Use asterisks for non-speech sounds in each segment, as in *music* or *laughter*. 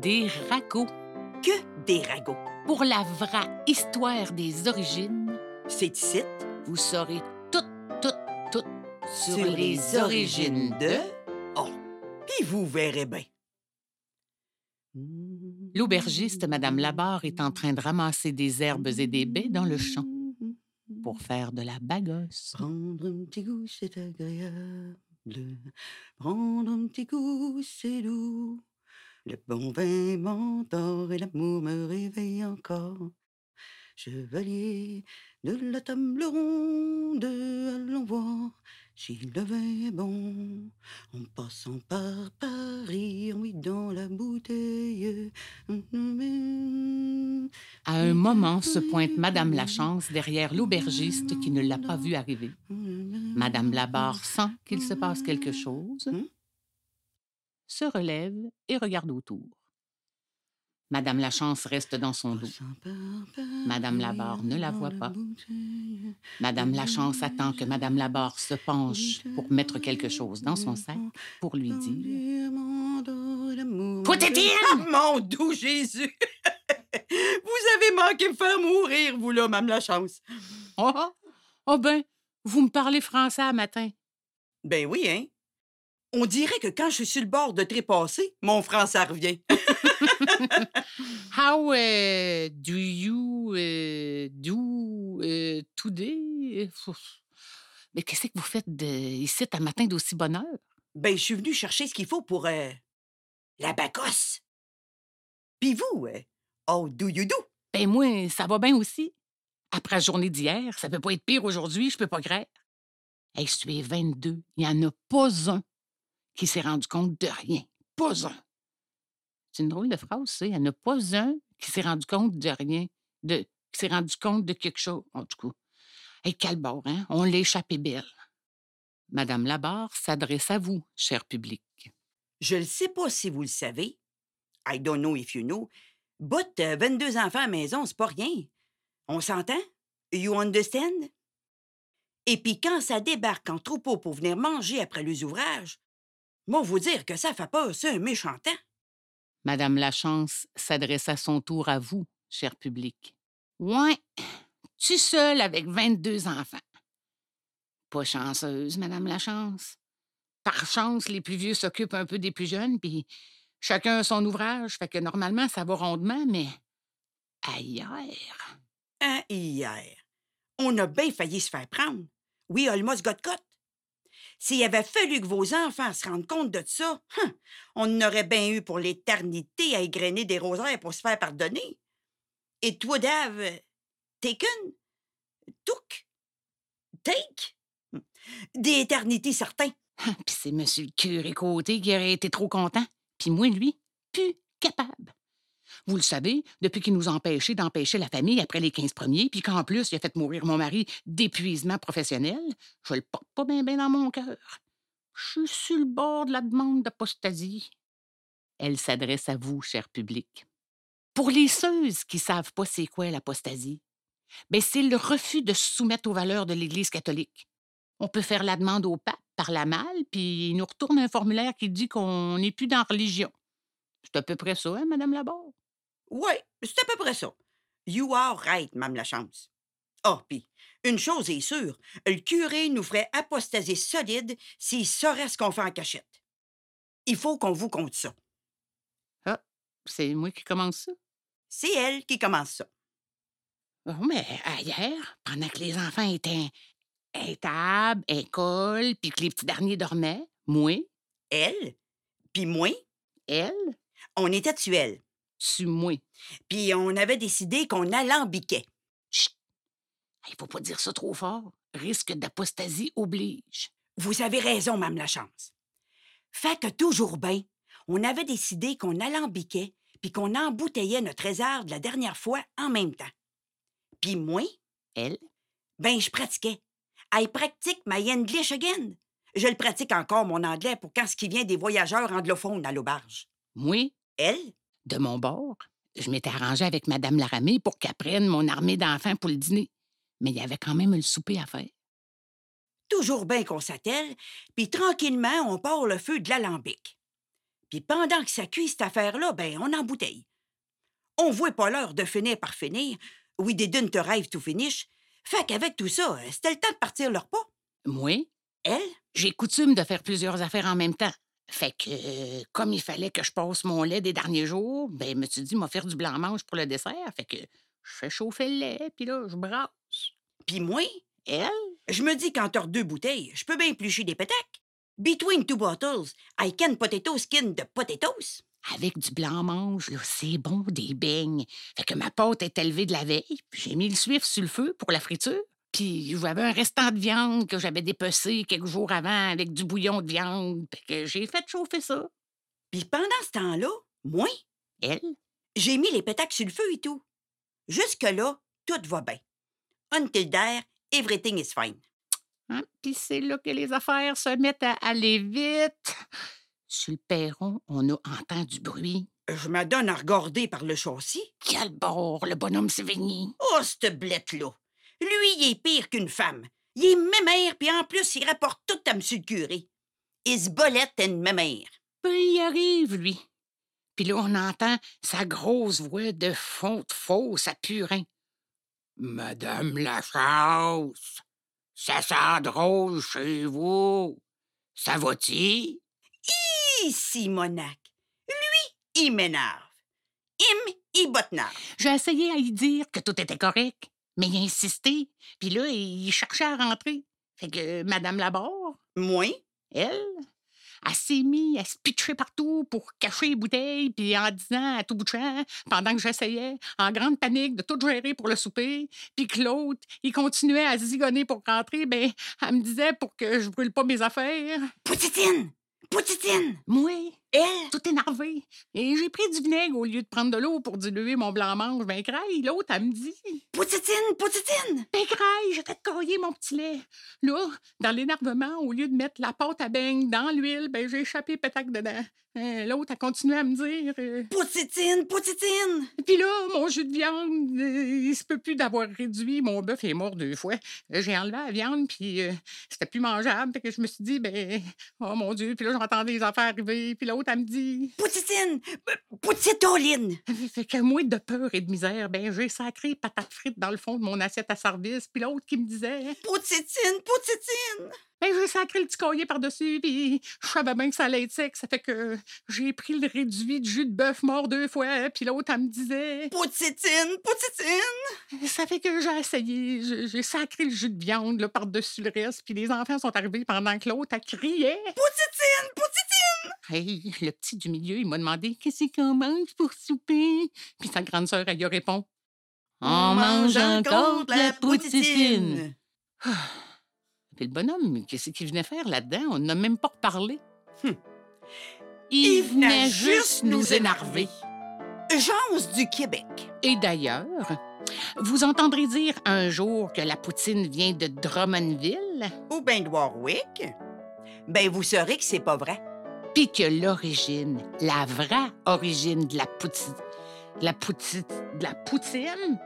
des ragots. Que des ragots? Pour la vraie histoire des origines, C'est ici, vous saurez tout, tout, tout sur, sur les origines de... Oh, puis vous verrez bien. L'aubergiste, Madame Labarre, est en train de ramasser des herbes et des baies dans le champ pour faire de la bagosse. Prendre un petit goût, c'est agréable. Prendre un petit goût, c'est doux. Le bon vin m'endort et l'amour me réveille encore. Chevalier de la table ronde, allons voir si le vin est bon. En passant par Paris, oui, dans la bouteille. À un moment se pointe Madame Lachance derrière l'aubergiste qui ne l'a pas vu arriver. Madame Labarre sent qu'il se passe quelque chose, Hmm? Se relève et regarde autour. Madame Lachance reste dans son dos. Madame Labarre ne la voit pas. Madame Lachance attend que Madame Labarre se penche pour mettre quelque chose dans son sac pour lui dire Poutine! *laughs* Mon doux Jésus! *laughs* vous avez manqué me faire mourir, vous là, Mme Lachance. Oh, oh, oh ben, vous me parlez français à matin. Ben oui, hein? On dirait que quand je suis sur le bord de trépasser, mon français revient. How uh, do you uh, do uh, today? Mais qu'est-ce que vous faites de, ici à matin d'aussi bonne heure? Ben, je suis venu chercher ce qu'il faut pour euh, la bacosse. Puis vous, euh, oh, do you do? Ben moi, ça va bien aussi. Après la journée d'hier, ça peut pas être pire aujourd'hui, je peux pas croire. Hey, je suis 22, il n'y en a pas un qui s'est rendu compte de rien. Pas un. C'est une drôle de phrase, ça. Il n'y en a pas un qui s'est rendu compte de rien, de, qui s'est rendu compte de quelque chose, en tout cas. Hey, quel bord, hein? On l'a échappé belle. Madame Labarre s'adresse à vous, cher public. Je ne sais pas si vous le savez. I don't know if you know. But euh, 22 enfants à maison, c'est pas rien. On s'entend? You understand? Et puis quand ça débarque en troupeau pour venir manger après les ouvrages, moi vous dire que ça fait peur, c'est un méchant temps. Madame Lachance s'adresse à son tour à vous, cher public. Ouais, tu seule avec 22 enfants. Pas chanceuse, Madame Lachance. Par chance, les plus vieux s'occupent un peu des plus jeunes, puis chacun a son ouvrage, fait que normalement, ça va rondement, mais ailleurs. Hein, hier, on a bien failli se faire prendre. Oui, almost got cut. S'il avait fallu que vos enfants se rendent compte de ça, hein, on aurait bien eu pour l'éternité à égrener des rosaires pour se faire pardonner. It would have taken, took, take, des éternités certains. Puis c'est Monsieur le curé Côté qui aurait été trop content. Puis moi, lui, plus capable. Vous le savez, depuis qu'il nous a empêchés d'empêcher la famille après les 15 premiers, puis qu'en plus, il a fait mourir mon mari d'épuisement professionnel, je le porte pas bien bien dans mon cœur. Je suis sur le bord de la demande d'apostasie. Elle s'adresse à vous, cher public. Pour les ceux qui savent pas c'est quoi l'apostasie, ben c'est le refus de se soumettre aux valeurs de l'Église catholique. On peut faire la demande au pape par la malle, puis il nous retourne un formulaire qui dit qu'on n'est plus dans la religion. C'est à peu près ça, hein, Madame Labarre? Oui, c'est à peu près ça. You are right, Mme Lachance. Ah, puis, une chose est sûre, le curé nous ferait apostasier solide s'il saurait ce qu'on fait en cachette. Il faut qu'on vous compte ça. Ah, c'est moi qui commence ça? C'est elle qui commence ça. Bon, mais hier, pendant que les enfants étaient à table, école, puis que les petits derniers dormaient, moi, Elle, puis moi, elle, on était dessus moi. Puis on avait décidé qu'on alambiquait. Chut! Il faut pas dire ça trop fort. Risque d'apostasie oblige. Vous avez raison, Mme Lachance. Fait que toujours bien, on avait décidé qu'on alambiquait puis qu'on embouteillait notre réserve de la dernière fois en même temps. Puis moi, Elle, ben je pratiquais. I pratique my English again. Je le pratique encore, mon anglais, pour quand ce qui vient des voyageurs anglophones à l'auberge. moi, Elle, de mon bord, je m'étais arrangé avec Madame Laramée pour qu'elle prenne mon armée d'enfants pour le dîner. Mais il y avait quand même le souper à faire. toujours bien qu'on s'attelle, puis tranquillement, on part le feu de l'alambic. Puis pendant que ça cuit, cette affaire-là, ben, on embouteille. On voit pas l'heure de finir par finir. We didn't arrive to finish. Fait qu'avec tout ça, euh, c'était le temps de partir leur pas. Moi, Elle, j'ai coutume de faire plusieurs affaires en même temps. Fait que, euh, comme il fallait que je passe mon lait des derniers jours, ben, me suis dit, m'a faire du blanc-mange pour le dessert. Fait que je fais chauffer le lait, puis là, je brasse. puis moi, Elle, je me dis qu'entre deux bouteilles, je peux bien éplucher des pétacs. Between two bottles, I can potato skin de potatoes. avec du blanc-mange, là, c'est bon, des beignes. Fait que ma pâte est élevée de la veille, puis j'ai mis le suif sur le feu pour la friture. Puis j'avais un restant de viande que j'avais dépecé quelques jours avant avec du bouillon de viande. Fait que j'ai fait chauffer ça. Puis pendant ce temps-là, moi, Elle, j'ai mis les pétacs sur le feu et tout. Jusque-là, tout va bien. Until there, everything is fine. Hein? Puis c'est là que les affaires se mettent à aller vite. Sur le perron, on a entendu du bruit. Je me donne à regarder par le châssis. Quel bord, le bonhomme Sévigny. Oh, cette blette-là! Lui, il est pire qu'une femme. Il est mémère, puis en plus, il rapporte tout à M. le curé. Is bolette and mémère. Ben, il arrive, lui. Puis là, on entend sa grosse voix de fond de fausse à purin. Madame la chasse, ça sent drôle chez vous. Ça va-t-il? Ici, Monac. Lui, il m'énerve. Him, il bottenard. J'ai essayé à y dire que tout était correct, mais il a insisté. Puis là, il cherchait à rentrer. Fait que Madame Laborde, Moi, elle, elle s'est mise à se pitcher partout pour cacher les bouteilles, puis en disant à tout bout de champ, pendant que j'essayais, en grande panique, de tout gérer pour le souper, puis que l'autre, il continuait à zigonner pour rentrer, ben, elle me disait pour que je brûle pas mes affaires. Poutine! Poutine! Moi, Elle, tout énervé. Et j'ai pris du vinaigre au lieu de prendre de l'eau pour diluer mon blanc-mange. Ben, craille, l'autre, elle me dit. Poutine, Poutine! Ben, craille, fait cailler mon petit lait. Là, dans l'énervement, au lieu de mettre la pâte à beigne dans l'huile, ben, j'ai échappé pétac dedans. Euh, l'autre a continué à me dire. euh, Poutine, Poutine! Puis là, mon jus de viande, euh, il se peut plus d'avoir réduit. Mon bœuf est mort deux fois. Euh, J'ai enlevé la viande, puis c'était plus mangeable. Fait que je me suis dit, ben, oh mon Dieu. Puis là, j'entendais les affaires arriver. Puis l'autre, elle me dit. Poutine! Poutitoline! Fait que moi, de peur et de misère, ben, j'ai sacré patates frites dans le fond de mon assiette à service. Puis l'autre qui me disait. Poutine, Poutine! Ben, j'ai sacré le petit collier par-dessus, puis je savais bien que ça allait être sec. Ça fait que j'ai pris le réduit de jus de bœuf mort deux fois, puis l'autre, elle me disait. Poutine, Poutine! Ça fait que j'ai essayé. J'ai sacré le jus de viande par-dessus le reste, puis les enfants sont arrivés pendant que l'autre, elle criait. Poutine, Poutine! Hey, le petit du milieu, il m'a demandé qu'est-ce qu'on mange pour souper? Puis sa grande sœur, elle lui répond On mange encore de la poutine. *sighs* Puis le bonhomme, qu'est-ce qu'il venait faire là-dedans? On n'a même pas reparlé. Hum. Il, venait juste nous énerver. Jance du Québec. Et d'ailleurs, vous entendrez dire un jour que la poutine vient de Drummondville, Ou ben de Warwick? Ben, vous saurez que c'est pas vrai. Puis que l'origine, la vraie origine de la poutine, la poutine, de la poutine,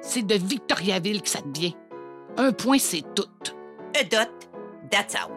c'est de Victoriaville que ça devient. Un point, c'est tout. A.